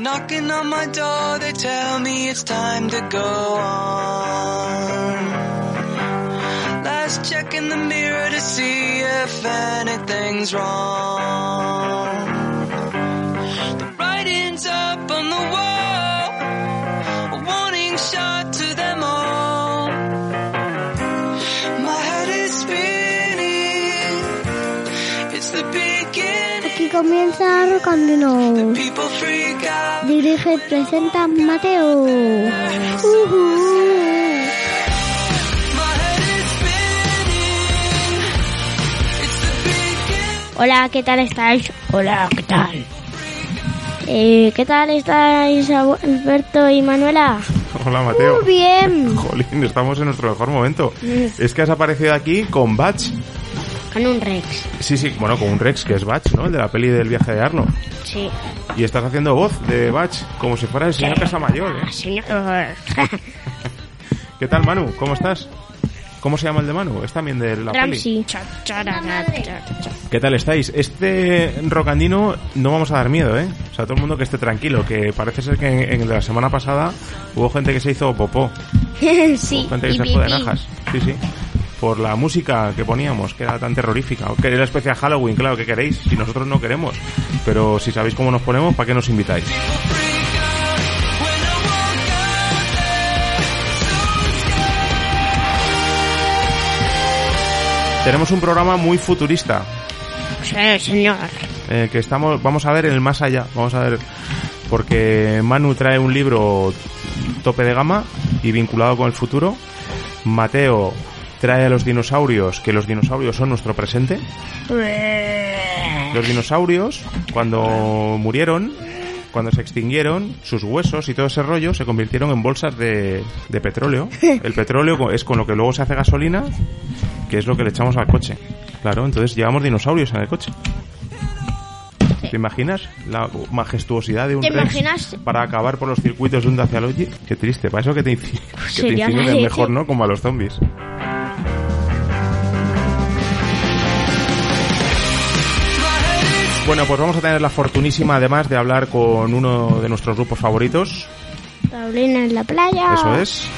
Knocking on my door, they tell me it's time to go on. Last check in the mirror to see if anything's wrong. Comienza Rocandino. Dirige y presenta Mateo. Hola, ¿qué tal estáis? Hola, ¿qué tal? Eh, ¿Qué tal estáis, Alberto y Manuela? Hola Mateo. Muy bien. Jolín, estamos en nuestro mejor momento. Es que has aparecido aquí con Batch. Con un Rex. Sí, sí, bueno, con un Rex, que es Batch, ¿no? El de la peli del viaje de Arno. Sí. Y estás haciendo voz de Batch, como si fuera el señor Casamayor, ¿eh? Señor. ¿Qué tal, Manu? ¿Cómo estás? ¿Cómo se llama el de Manu? Es también de la peli. Ramsey. ¿Qué tal estáis? Este rocandino no vamos a dar miedo, ¿eh? O sea, todo el mundo que esté tranquilo, que parece ser que en, en la semana pasada hubo gente que se hizo popó, sí. gente que y se fue de najas. Sí, sí. Por la música que poníamos, que era tan terrorífica. O que era especial Halloween, claro, que queréis, si nosotros no queremos. Pero si sabéis cómo nos ponemos, ¿para qué nos invitáis? Tenemos un programa muy futurista, Sí, señor. eh, que estamos, vamos a ver en el más allá, vamos a ver, porque Manu trae un libro tope de gama y vinculado con el futuro. Mateo trae a los dinosaurios, que los dinosaurios son nuestro presente. Los dinosaurios, cuando murieron, cuando se extinguieron, sus huesos y todo ese rollo se convirtieron en bolsas de, de petróleo. El petróleo es con lo que luego se hace gasolina, que es lo que le echamos al coche. Claro, entonces llevamos dinosaurios en el coche. ¿Te imaginas la majestuosidad de un ¿Te imaginas? para acabar por los circuitos de un Dacialogy? Qué triste, para eso que te, inci- que te mejor, ¿no? Como a los zombies. Bueno, pues vamos a tener la fortunísima además de hablar con uno de nuestros grupos favoritos. Paulina en la playa. Eso es.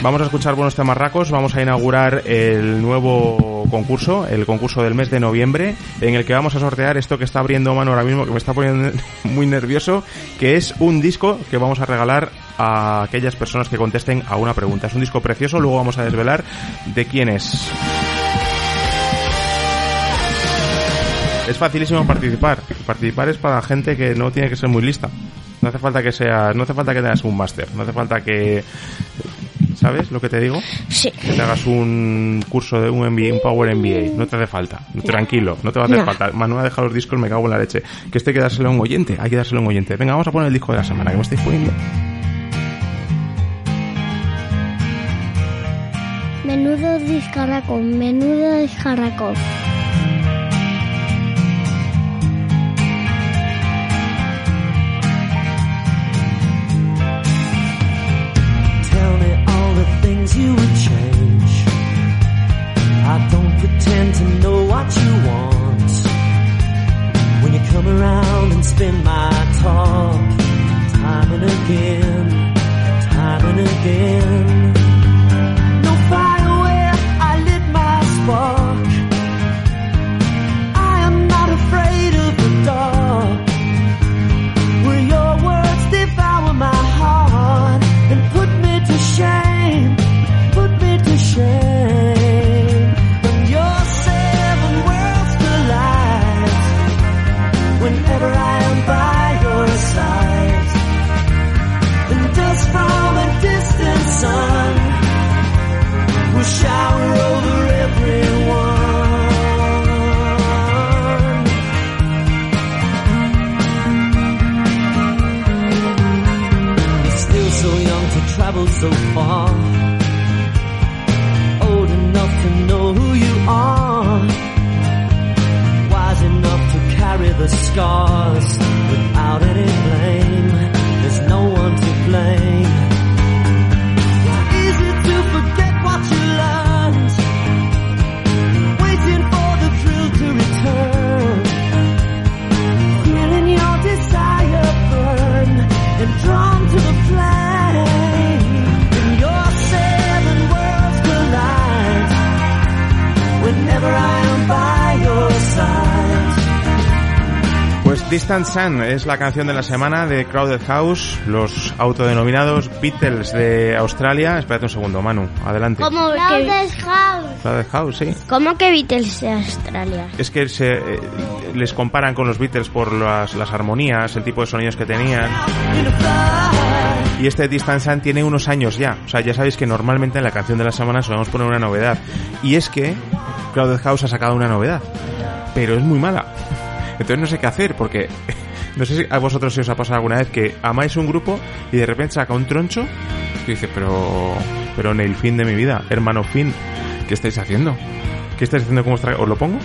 Vamos a escuchar buenos temas racos. Vamos a inaugurar el nuevo concurso, el concurso del mes de noviembre, en el que vamos a sortear esto que está abriendo mano ahora mismo, que me está poniendo muy nervioso, que es un disco que vamos a regalar a aquellas personas que contesten a una pregunta. Es un disco precioso, luego vamos a desvelar de quién es. Es facilísimo participar. Participar es para gente que no tiene que ser muy lista. No hace falta que seas, no hace falta que tengas un máster, no hace falta que ¿sabes lo que te digo? Sí. Que te hagas un curso de un MBA, un Power MBA, no te hace falta. Tranquilo, no te va a hacer No. falta. Manu ha dejado los discos, me cago en la leche. Que este hay que dárselo a un oyente, hay que dárselo a un oyente. Venga, vamos a poner el disco de la semana que me estáis poniendo. Menudo discarraco, menudo discarraco. Distant Sun es la canción de la semana de Crowded House, los autodenominados Beatles de Australia. Espérate un segundo, Manu, adelante. ¿Cómo que, Clouded House. Crowded House, sí. ¿Cómo que Beatles de Australia? Es que se, eh, les comparan con los Beatles por las, las armonías, el tipo de sonidos que tenían. Y este Distant Sun tiene unos años ya. O sea, ya sabéis que normalmente en la canción de la semana solemos poner una novedad. Y es que Crowded House ha sacado una novedad. Pero es muy mala. Entonces no sé qué hacer porque... No sé si a vosotros si os ha pasado alguna vez que amáis un grupo y de repente saca un troncho y dice, pero... Pero en el fin de mi vida, hermano Finn, ¿qué estáis haciendo? ¿Qué estáis haciendo con vuestra... ¿Os lo pongo?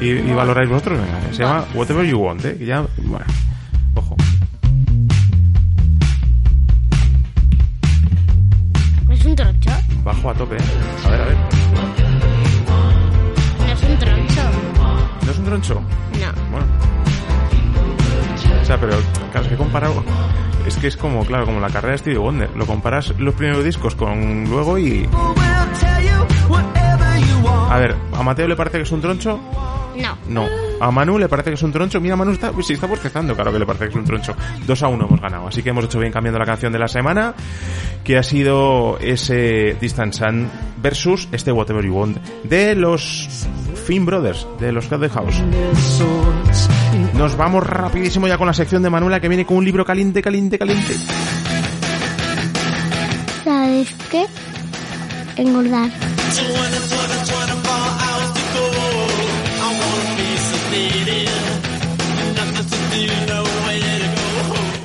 ¿Y, y valoráis vosotros? Venga, se llama Whatever You Want, ¿eh? Que ya... Bueno, ojo. ¿Es un troncho? Bajo a tope, ¿eh? A ver, a ver. No es un troncho. ¿No es un troncho? No. Bueno. Sea, pero claro, es que he comparado. Es que es como, claro, como la carrera de Stevie Wonder. Lo comparas los primeros discos con luego y. A ver, ¿a Mateo le parece que es un troncho? No. No. ¿A Manu le parece que es un troncho? Mira, Manu está, sí, está bostezando, claro que le parece que es un troncho. 2 a 1 hemos ganado. Así que hemos hecho bien cambiando la canción de la semana, que ha sido ese Distant Sun versus este Whatever You Want de los Finn Brothers, de los Cat the House. Nos vamos rapidísimo ya con la sección de Manuela que viene con un libro caliente, caliente, caliente. ¿Sabes qué? Engordar.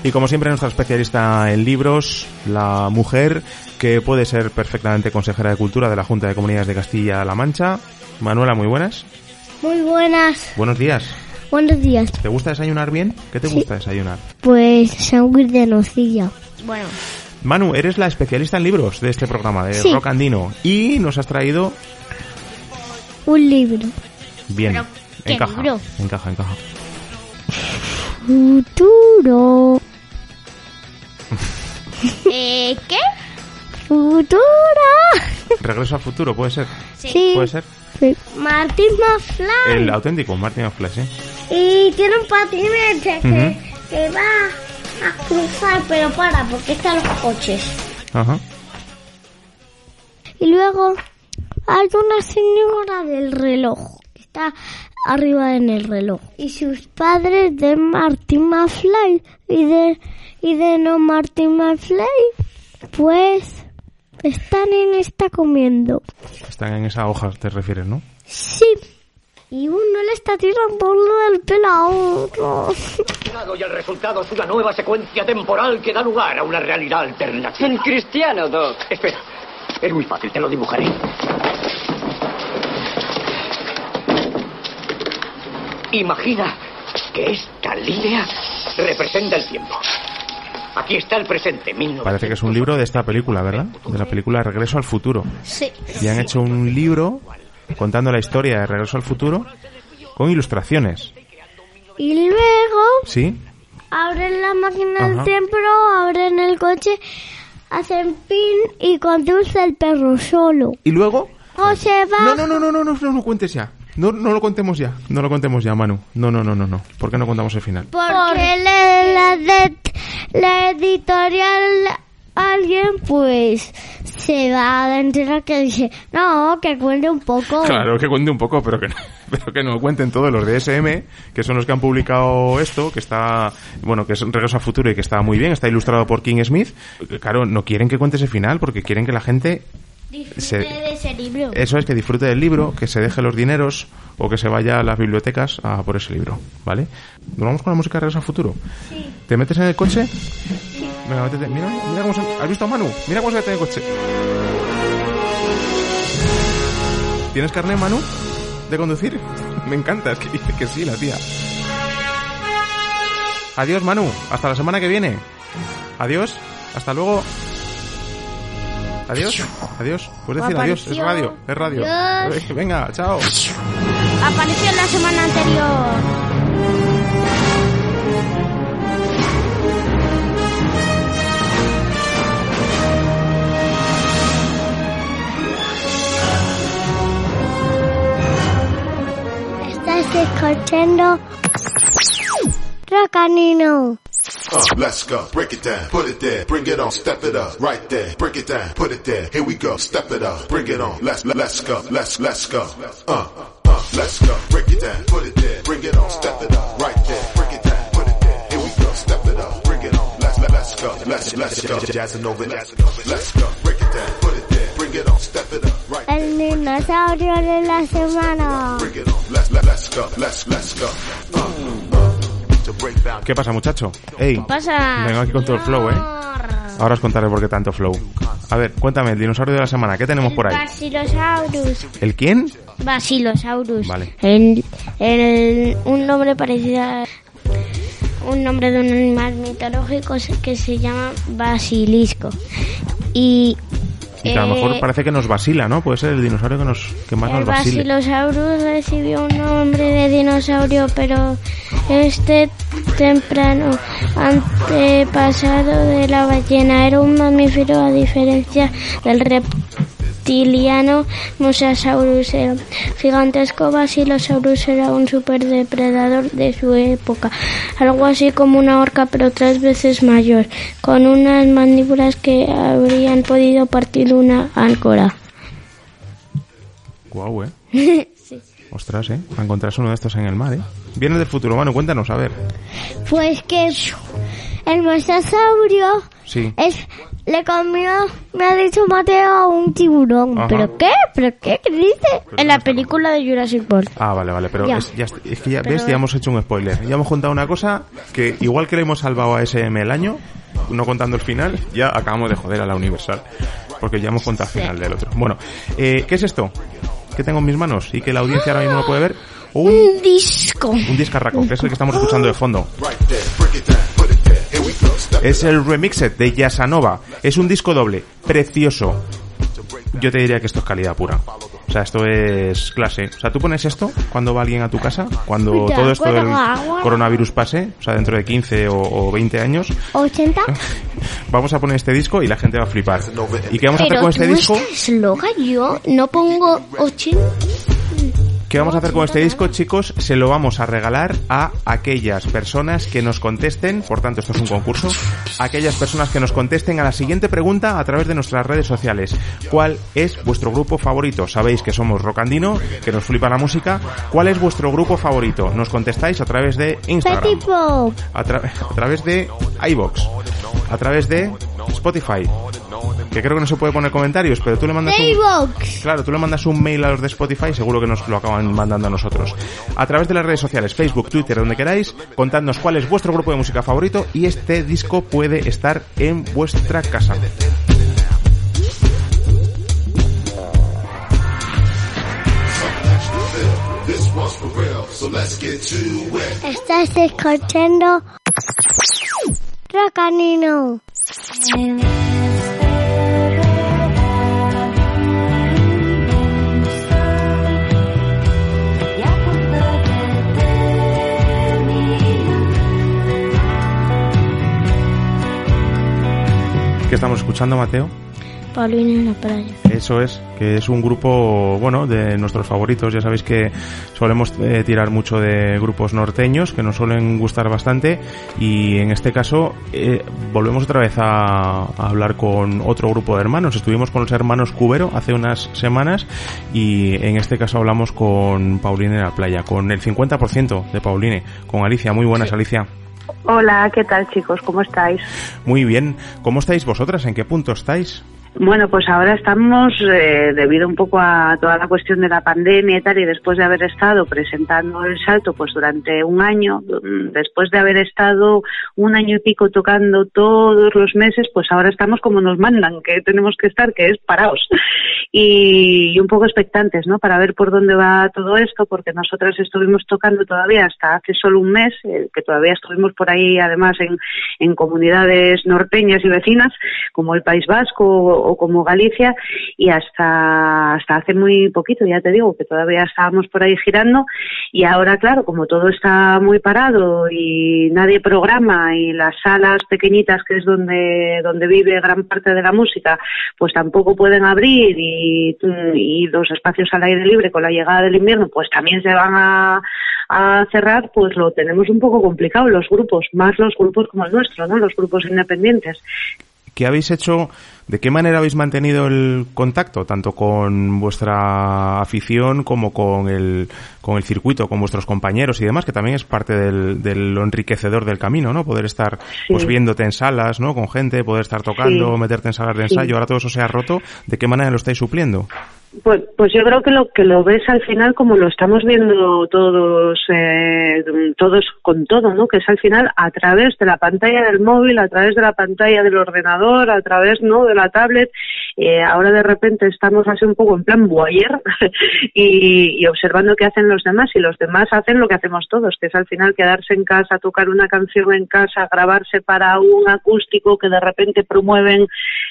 Y como siempre, nuestra especialista en libros, la mujer que puede ser perfectamente consejera de cultura de la Junta de Comunidades de Castilla-La Mancha. Manuela, muy buenas. Muy buenas. Buenos días. Buenos días. ¿Te gusta desayunar bien? ¿Qué te Sí. gusta desayunar? Pues sándwich de nocilla. Bueno, Manu, eres la especialista en libros de este programa, de Sí. Rock Andino. Y nos has traído Un libro. bien. Pero, ¿qué encaja, libro? encaja, encaja. Futuro. eh, ¿qué? Futuro. Regreso al futuro, ¿puede ser? Sí. ¿Puede ser? Sí. Martín McFly. El auténtico Martin Flash, ¿eh? Y tiene un patinete que, que va a cruzar, pero para, porque están los coches. Ajá. Y luego hay una señora del reloj que está arriba en el reloj. Y sus padres de Martin McFly y de, y de no Martin McFly, pues están en esta comiendo. Están en esa hoja, te refieres, ¿no? Sí. Y uno le está tirando el pelo a otro. y el resultado es una nueva secuencia temporal que da lugar a una realidad alternativa. En cristiano, Doc. Espera, es muy fácil, te lo dibujaré. Imagina que esta línea representa el tiempo. Aquí está el presente, 1900. Parece que es un libro de esta película, ¿verdad? De la película Regreso al futuro. Sí. Y han hecho un libro contando la historia de Regreso al futuro con ilustraciones. Y luego ¿Sí? abren la máquina del tiempo, abren el coche, hacen pin y conduce el perro solo. ¿Y luego? O se va. No, no, no, no, no, no, no lo cuentes ya. No, no lo contemos ya. No lo contemos ya, Manu. No, no, no, no, no. ¿Por qué no contamos el final? Porque la, la, la editorial alguien pues se va a enterar que dice, no, que cuente un poco. Claro que cuente un poco, pero que no, pero que no cuenten todos los de SM, que son los que han publicado esto, que está, bueno, que es Regreso al Futuro y que está muy bien, está ilustrado por King Smith. Claro, no quieren que cuente ese final porque quieren que la gente se, de ese libro. Eso es que disfrute del libro, que se deje los dineros o que se vaya a las bibliotecas a por ese libro, ¿vale? ¿Nos vamos con la música de Regreso al Futuro? Sí. ¿Te metes en el coche? Venga. Mira, mira cómo se... ¿Has visto a Manu? Mira cómo se mete en el coche. ¿Tienes carnet, Manu? ¿De conducir? Me encanta, es que dice que sí, la tía. Adiós, Manu. Hasta la semana que viene. Adiós. Hasta luego. Adiós. Adiós. Puedes decir adiós. Es radio. Es radio. Adiós. Venga, chao. Apareció la semana anterior. Estás escuchando Uh, let's go. Break it down. Put it there. Bring it on. Step it up. Right there. Break it down. Put it there. Here we go. Step it up. Bring it on. Let's let's go. Let's let's go. Uh, uh, let's go. Break it down. Put it there. Bring it on. Step it up. Right there. Break it down. Put it there. Here we go. Step it up. Bring it on. Let's let, let's go. Let's let's go. Jazzing over. Let's let's go. Break it down. El dinosaurio de la semana. Bring it on. Let's let, let's go. Let's let's go. Uh, to break down. ¿Qué pasa, muchacho? Ey, pasa? vengo aquí con todo el flow, ¿eh? Ahora os contaré por qué tanto flow. A ver, cuéntame, el dinosaurio de la semana, ¿qué tenemos por ahí? Basilosaurus. ¿El quién? Basilosaurus. Vale. El, el- un nombre parecido a un nombre de un animal mitológico que se llama basilisco. Y, Y que a lo eh, mejor parece que nos vacila, ¿no? Puede ser el dinosaurio que, nos, que más el nos vacile. Basilosaurus recibió un nombre de dinosaurio, pero este temprano antepasado de la ballena era un mamífero a diferencia del reptiliano Mosasaurus. El gigantesco Basilosaurus era un superdepredador de su época, algo así como una orca pero tres veces mayor, con unas mandíbulas que habrían podido partir una áncora. Guau, ¿eh? Ostras, ¿eh? Encontrarse uno de estos en el mar, ¿eh? Viene del futuro, bueno, cuéntanos, a ver. Pues que el mosasaurio Sí. es le comió, me ha dicho Mateo, a un tiburón. Ajá. ¿Pero qué? ¿Pero qué? ¿Qué dice? En la película de Jurassic Park. Ah, vale, vale, pero Ya. Es, ya es que ya ves, ya hemos hecho un spoiler. Ya hemos contado una cosa que igual que le hemos salvado a SM el año, no contando el final, ya acabamos de joder a la Universal. Porque ya hemos contado el final del otro. Bueno, eh, ¿qué es esto? ¿Qué tengo en mis manos? Y que la audiencia ahora mismo no puede ver. Un, Un disco. un discarraco, que es el que estamos escuchando de fondo. Es el Remixed de Yasanova. Es un disco doble, precioso. Yo te diría que esto es calidad pura. O sea, esto es clase. O sea, tú pones esto cuando va alguien a tu casa, cuando todo esto del coronavirus pase, o sea, dentro de 15 o, o 20 años, ¿80? vamos a poner este disco y la gente va a flipar. ¿Y qué vamos a hacer Pero con tú este disco? estás loca, yo no pongo 80. ¿Qué vamos a hacer con este disco, chicos? Se lo vamos a regalar a aquellas personas que nos contesten, por tanto esto es un concurso, a aquellas personas que nos contesten a la siguiente pregunta a través de nuestras redes sociales. ¿Cuál es vuestro grupo favorito? Sabéis que somos Rocandino, que nos flipa la música. ¿Cuál es vuestro grupo favorito? Nos contestáis a través de Instagram, a, tra- a través de iBox, a través de Spotify, que creo que no se puede poner comentarios, pero tú le mandas un... Claro, tú le mandas un mail a los de Spotify y seguro que nos lo acaban mandando a nosotros. A través de las redes sociales, Facebook, Twitter, donde queráis, contadnos cuál es vuestro grupo de música favorito y este disco puede estar en vuestra casa. This one's for ¿Qué estamos escuchando, Mateo? Paulina en la playa. Eso es, que es un grupo, bueno, de nuestros favoritos. Ya sabéis que solemos eh, tirar mucho de grupos norteños, que nos suelen gustar bastante. Y en este caso, eh, volvemos otra vez a, a hablar con otro grupo de hermanos. Estuvimos con los hermanos Cubero hace unas semanas. Y en este caso hablamos con Pauline en la playa, con el 50% de Pauline, con Alicia. Muy buenas, Alicia. Hola, ¿qué tal chicos? ¿Cómo estáis? Muy bien. ¿Cómo estáis vosotras? ¿En qué punto estáis? Bueno, pues ahora estamos, eh, debido un poco a toda la cuestión de la pandemia y tal, y después de haber estado presentando el salto pues durante un año, mm, después de haber estado un año y pico tocando todos los meses, pues ahora estamos como nos mandan, que tenemos que estar, que es parados. Y, un poco expectantes, ¿no? Para ver por dónde va todo esto, porque nosotras estuvimos tocando todavía hasta hace solo un mes, eh, que todavía estuvimos por ahí además en, en comunidades norteñas y vecinas, como el País Vasco o como Galicia y hasta, hasta hace muy poquito, ya te digo, que todavía estábamos por ahí girando y ahora, claro, como todo está muy parado y nadie programa y las salas pequeñitas, que es donde, donde vive gran parte de la música, pues tampoco pueden abrir y, y los espacios al aire libre con la llegada del invierno, pues también se van a, a cerrar, pues lo tenemos un poco complicado los grupos, más los grupos como el nuestro, ¿no? Los grupos independientes. ¿Qué habéis hecho? ¿De qué manera habéis mantenido el contacto, tanto con vuestra afición como con el, con el circuito, con vuestros compañeros y demás, que también es parte del, del lo enriquecedor del camino, ¿no? Poder estar pues viéndote en salas, ¿no? Con gente, poder estar tocando, Sí. meterte en salas de Sí. ensayo, ahora todo eso se ha roto. ¿De qué manera lo estáis supliendo? Pues, pues yo creo que lo que lo ves al final como lo estamos viendo todos eh, todos con todo, ¿no? Que es al final a través de la pantalla del móvil, a través de la pantalla del ordenador, a través no de la tablet. Eh, ahora de repente estamos así un poco en plan voyeur y, observando qué hacen los demás y los demás hacen lo que hacemos todos, que es al final quedarse en casa, tocar una canción en casa, grabarse para un acústico que de repente promueven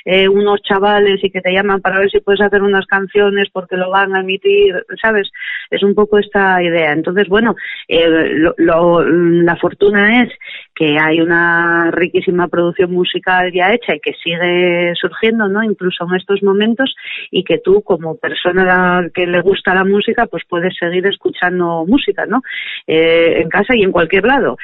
eh, unos chavales y que te llaman para ver si puedes hacer unas canciones porque lo van a emitir, ¿sabes? Es un poco esta idea. Entonces, bueno, eh, lo- lo- la fortuna es que hay una riquísima producción musical ya hecha y que sigue surgiendo, ¿no? Incluso estos momentos y que tú como persona que le gusta la música, pues puedes seguir escuchando música, ¿no? Eh, en casa y en cualquier lado.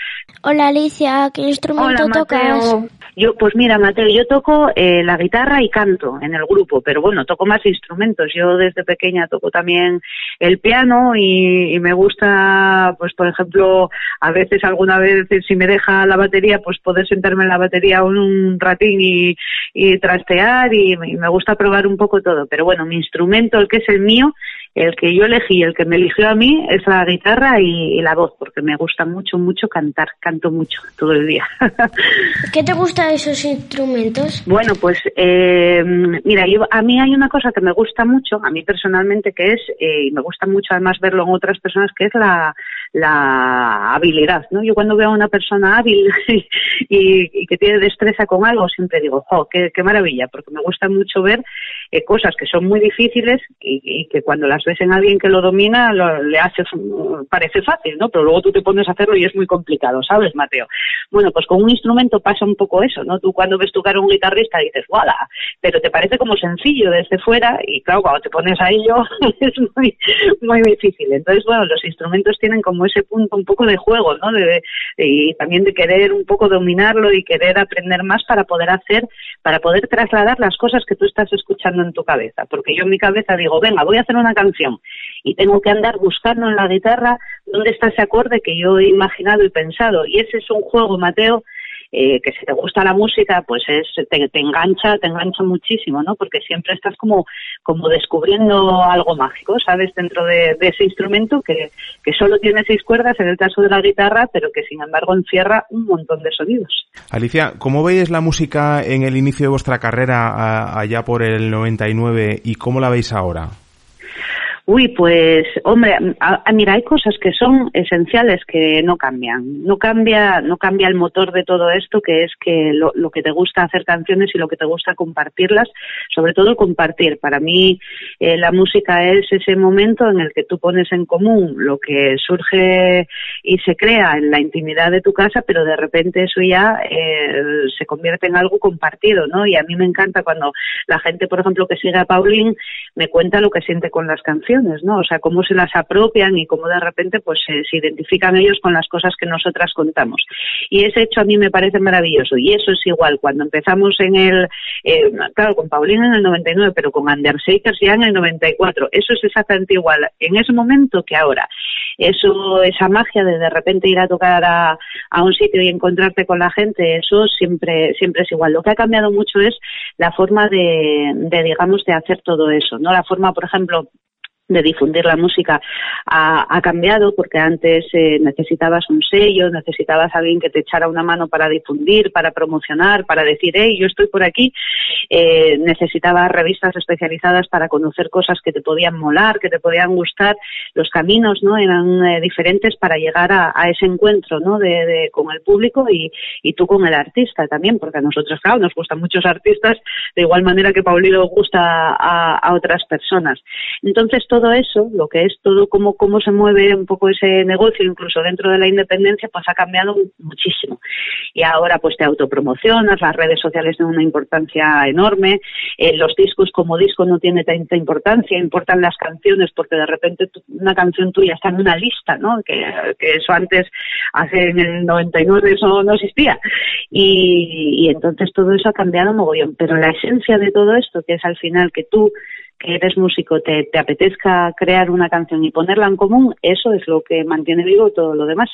Hola Alicia, ¿qué instrumento Hola, tocas? Mateo. Yo, pues mira, Mateo, yo toco eh, la guitarra y canto en el grupo, pero bueno, toco más instrumentos. Yo desde pequeña toco también el piano y, y me gusta, pues por ejemplo, a veces, alguna vez, si me deja la batería, pues poder sentarme en la batería un, un ratín y, y trastear y, y me gusta probar un poco todo. Pero bueno, mi instrumento, el que es el mío, el que yo elegí, el que me eligió a mí, es la guitarra y, y la voz, porque me gusta mucho, mucho cantar. Canto mucho todo el día. ¿Qué te gusta de esos instrumentos? Bueno, pues eh, mira, yo, a mí hay una cosa que me gusta mucho, a mí personalmente, que es, eh, y me gusta mucho además verlo en otras personas, que es la, la habilidad, ¿no? Yo cuando veo a una persona hábil y, que tiene destreza con algo, siempre digo, ¡oh, qué, maravilla! Porque me gusta mucho ver eh, cosas que son muy difíciles y, y que cuando las ves en alguien que lo domina, lo- le hace, parece fácil, ¿no? Pero luego tú te pones a hacerlo y es muy complicado, ¿sabes, Mateo? Bueno, pues con un instrumento pasa un poco eso, ¿no? Tú cuando ves tocar a un guitarrista dices, ¡wala! Pero te parece como sencillo desde fuera y claro, cuando te pones a ello es muy, muy difícil. Entonces, bueno, los instrumentos tienen como ese punto un poco de juego, ¿no? De- y también de querer un poco dominarlo y querer aprender más para poder hacer, para poder trasladar las cosas que tú estás escuchando en tu cabeza. Porque yo en mi cabeza digo, venga, voy a hacer una canción y tengo que andar buscando en la guitarra dónde está ese acorde que yo he imaginado y pensado. Y ese es un juego, Mateo, eh, que si te gusta la música, pues es, te, te engancha, te engancha muchísimo, ¿no? Porque siempre estás como, como descubriendo algo mágico, ¿sabes? Dentro de, ese instrumento que, que solo tiene seis cuerdas en el caso de la guitarra, pero que sin embargo encierra un montón de sonidos. Alicia, ¿cómo veis la música en el inicio de vuestra carrera allá por el 99 y cómo la veis ahora? Uy, pues, hombre, a- mira, hay cosas que son esenciales que no cambian. No cambia, no cambia el motor de todo esto, que es que lo, lo que te gusta hacer canciones y lo que te gusta compartirlas, sobre todo compartir. Para mí, eh, la música es ese momento en el que tú pones en común lo que surge y se crea en la intimidad de tu casa, pero de repente eso ya eh, se convierte en algo compartido, ¿no? Y a mí me encanta cuando la gente, por ejemplo, que sigue a Pauline, me cuenta lo que siente con las canciones, ¿no? O sea, cómo se las apropian y cómo de repente pues se, se identifican ellos con las cosas que nosotras contamos. Y ese hecho a mí me parece maravilloso. Y eso es igual cuando empezamos en el, eh, claro, con Paulina en el 99, pero con Undershakers ya en el 94. Eso es exactamente igual en ese momento que ahora. Eso, esa magia de de repente ir a tocar a, a un sitio y encontrarte con la gente, eso siempre, siempre es igual. Lo que ha cambiado mucho es la forma de, de digamos, de hacer todo eso, ¿no? La forma, por ejemplo, de difundir la música ha, cambiado porque antes eh, necesitabas un sello, necesitabas alguien que te echara una mano para difundir, para promocionar, para decir, hey, yo estoy por aquí. Eh, necesitabas revistas especializadas para conocer cosas que te podían molar, que te podían gustar. Los caminos no eran eh, diferentes para llegar a, ese encuentro ¿no? de, de- con el público y, y tú con el artista también, porque a nosotros, claro, nos gustan muchos artistas de igual manera que Paulino gusta a, a otras personas. Entonces, todo eso, lo que es todo cómo, cómo se mueve un poco ese negocio, incluso dentro de la independencia, pues ha cambiado muchísimo. Y ahora, pues te autopromocionas, las redes sociales tienen una importancia enorme, eh, los discos como disco no tiene tanta importancia, importan las canciones porque de repente tu- una canción tuya está en una lista, ¿no? Que, que eso antes, hace en el 99 eso no existía. Y, y entonces todo eso ha cambiado mogollón. Pero la esencia de todo esto, que es al final que tú que eres músico te, te apetezca crear una canción y ponerla en común, eso es lo que mantiene vivo todo lo demás.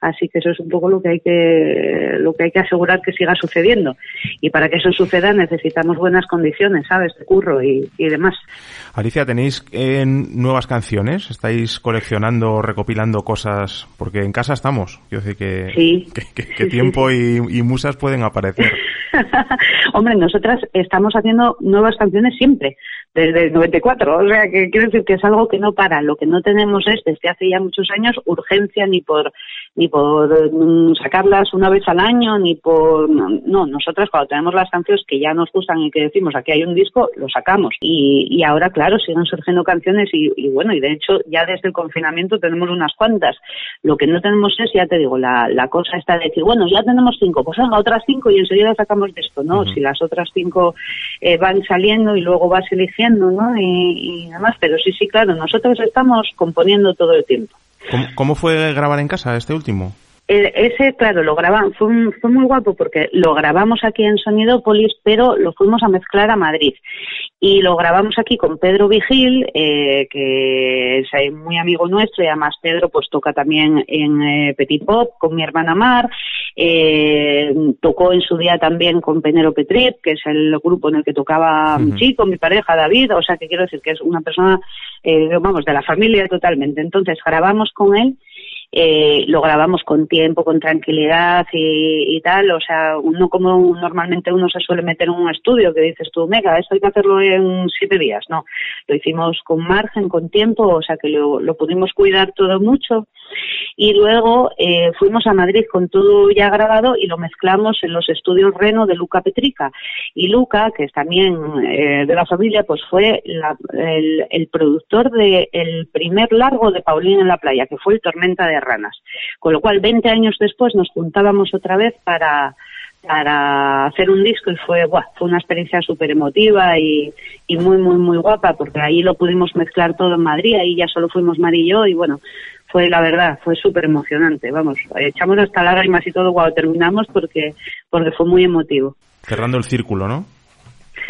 Así que eso es un poco lo que hay que lo que hay que asegurar que siga sucediendo. Y para que eso suceda necesitamos buenas condiciones, ¿sabes? De curro y, y demás. Alicia, ¿tenéis eh, nuevas canciones? ¿Estáis coleccionando, recopilando cosas? Porque en casa estamos. Quiero decir que, Sí. que, que- Sí, que sí, tiempo Y, y musas pueden aparecer. Hombre, nosotras estamos haciendo nuevas canciones siempre, desde el 94. O sea, que quiero decir que es algo que no para. Lo que no tenemos es, desde hace ya muchos años, urgencia ni por ni por mm, sacarlas una vez al año, ni por... No, nosotras cuando tenemos las canciones que ya nos gustan y que decimos aquí hay un disco, lo sacamos. Y, y ahora, claro, siguen surgiendo canciones y, y bueno, y de hecho ya desde el confinamiento tenemos unas cuantas. Lo que no tenemos es, ya te digo, la, la cosa está de decir, bueno, ya tenemos cinco, pues venga, otras cinco y enseguida sacamos de esto, ¿no? Si las otras cinco eh, van saliendo y luego vas eligiendo, ¿no? Y, y demás, pero sí, sí, claro, nosotros estamos componiendo todo el tiempo. ¿Cómo, cómo fue grabar en casa este último? Ese, claro, lo grabamos, fue, fue muy guapo porque lo grabamos aquí en Sonidópolis, pero lo fuimos a mezclar a Madrid. Y lo grabamos aquí con Pedro Vigil, eh, que es muy amigo nuestro, y además Pedro pues toca también en eh, Petit Pop con mi hermana Mar, eh, tocó en su día también con Penélope Trip, que es el grupo en el que tocaba mi Ujú. chico, mi pareja David, o sea que quiero decir que es una persona, eh, vamos, de la familia totalmente. Entonces grabamos con él eh, lo grabamos con tiempo, con tranquilidad y, tal, o sea, no como normalmente uno se suele meter en un estudio que dices tú, mega, esto hay que hacerlo en siete días, no, lo hicimos con margen, con tiempo, o sea que lo, pudimos cuidar todo mucho. Y luego eh, fuimos a Madrid con todo ya grabado y lo mezclamos en los estudios Reno de Luca Petrica. Y Luca, que es también eh, de la familia, pues fue la- el, productor del primer largo de Paulín en la playa, que fue el Tormenta de Ranas. Con lo cual, 20 años después nos juntábamos otra vez para para hacer un disco y fue buah, fue una experiencia súper emotiva y, y muy muy muy guapa porque ahí lo pudimos mezclar todo en Madrid ahí ya solo fuimos Mar y yo y bueno fue la verdad fue súper emocionante vamos echamos hasta lágrimas y todo cuando terminamos porque porque fue muy emotivo Cerrando el círculo, ¿no?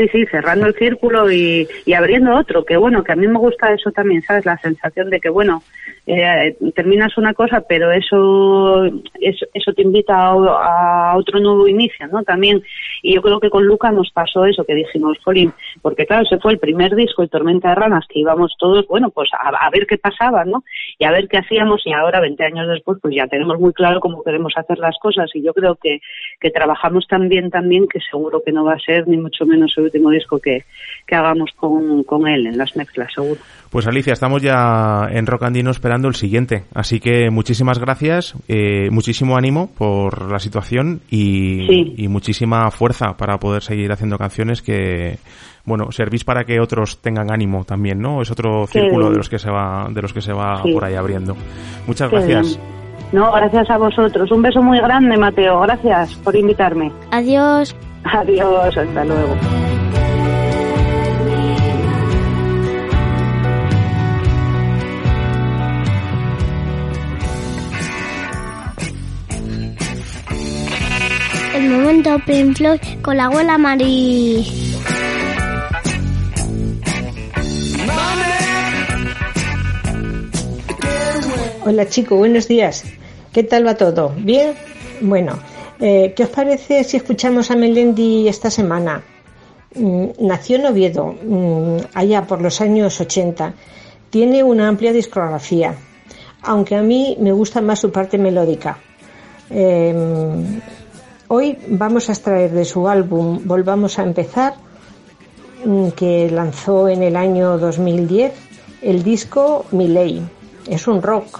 Sí, sí, cerrando el círculo y, abriendo otro, que bueno, que a mí me gusta eso también, ¿sabes? La sensación de que, bueno, eh, terminas una cosa, pero eso, eso, te invita a, a otro nuevo inicio, ¿no? También, y yo creo que con Luca nos pasó eso, que dijimos, Jolín, porque claro, ese fue el primer disco, el Tormenta de Ranas, que íbamos todos, bueno, pues a, ver qué pasaba, ¿no? Y a ver qué hacíamos, y ahora, 20 años después, pues ya tenemos muy claro cómo queremos hacer las cosas, y yo creo que, que trabajamos tan bien que seguro que no va a ser ni mucho menos último disco que, que hagamos con, con él en las mezclas, seguro. Pues Alicia, estamos ya en Rock Andino esperando el siguiente. Así que muchísimas gracias, eh, muchísimo ánimo por la situación y, Sí. y muchísima fuerza para poder seguir haciendo canciones que, bueno, servís para que otros tengan ánimo también, ¿no? Es otro círculo de los que se va, de los que se va Sí. por ahí abriendo. Muchas Qué gracias. bien. No, gracias a vosotros. Un beso muy grande, Mateo. Gracias por invitarme. Adiós. Adiós, hasta luego. Momento Pink con la abuela Mari. Hola chicos, buenos días. ¿Qué tal va todo? ¿Bien? Bueno, eh, ¿qué os parece si escuchamos a Melendi esta semana? Mm, nació en Oviedo, mm, allá por los años 80, Tiene una amplia discografía, aunque a mí me gusta más su parte melódica. Eh, hoy vamos a extraer de su álbum Volvamos a empezar, mm, que lanzó en el año 2010, el disco Miley. Es un rock.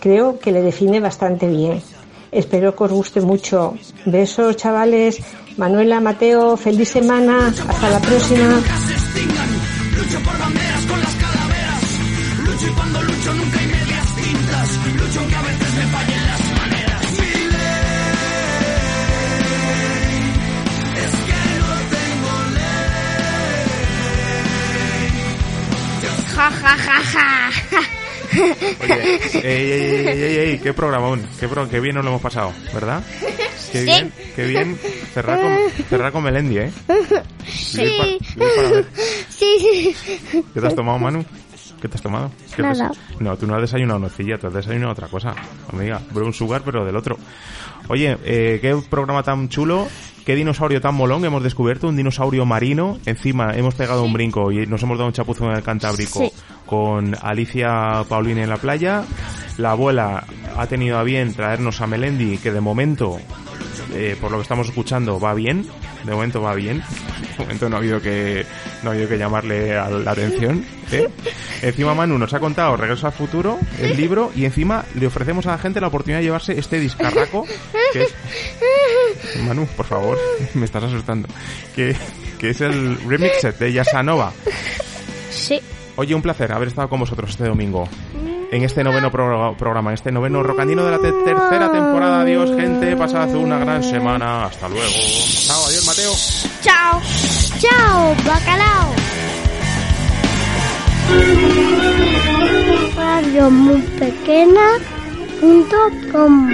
Creo que le define bastante bien. Espero que os guste mucho. Besos, chavales. Manuela, Mateo, feliz semana. Hasta la próxima. Oye, ey, ey, ey, ey, ey, qué programón, qué, pro, qué bien nos lo hemos pasado, ¿verdad? Qué Sí. bien, qué bien cerrar con, cerrar con Melendi, ¿eh? Sí. Vivir pa- vivir para ver. Sí, sí. ¿Qué te has tomado, Manu? ¿Qué te has tomado? ¿Qué te Nada. No, tú no has desayunado nocilla, tú has desayunado otra cosa. Amiga, brown sugar, pero del otro. Oye, eh, qué programa tan chulo, qué dinosaurio tan molón hemos descubierto, un dinosaurio marino. Encima hemos pegado un brinco y nos hemos dado un chapuzón en el Cantábrico Sí. con Alicia Paulina en la playa. La abuela ha tenido a bien traernos a Melendi, que de momento, eh, por lo que estamos escuchando, va bien. De momento va bien. De momento no ha habido que, no ha habido que llamarle a la atención. ¿eh? Encima Manu nos ha contado Regreso al Futuro, el libro, y encima le ofrecemos a la gente la oportunidad de llevarse este discarraco, que es... Manu, por favor, me estás asustando. Que, que es el remix de Yasanova. Sí. Oye, un placer haber estado con vosotros este domingo en este noveno pro programa, en este noveno rocandino de la tercera temporada. Adiós, gente. Pasad una gran semana. Hasta luego. Chao, adiós, Mateo. Chao. Chao, bacalao. Radio muy pequeña punto com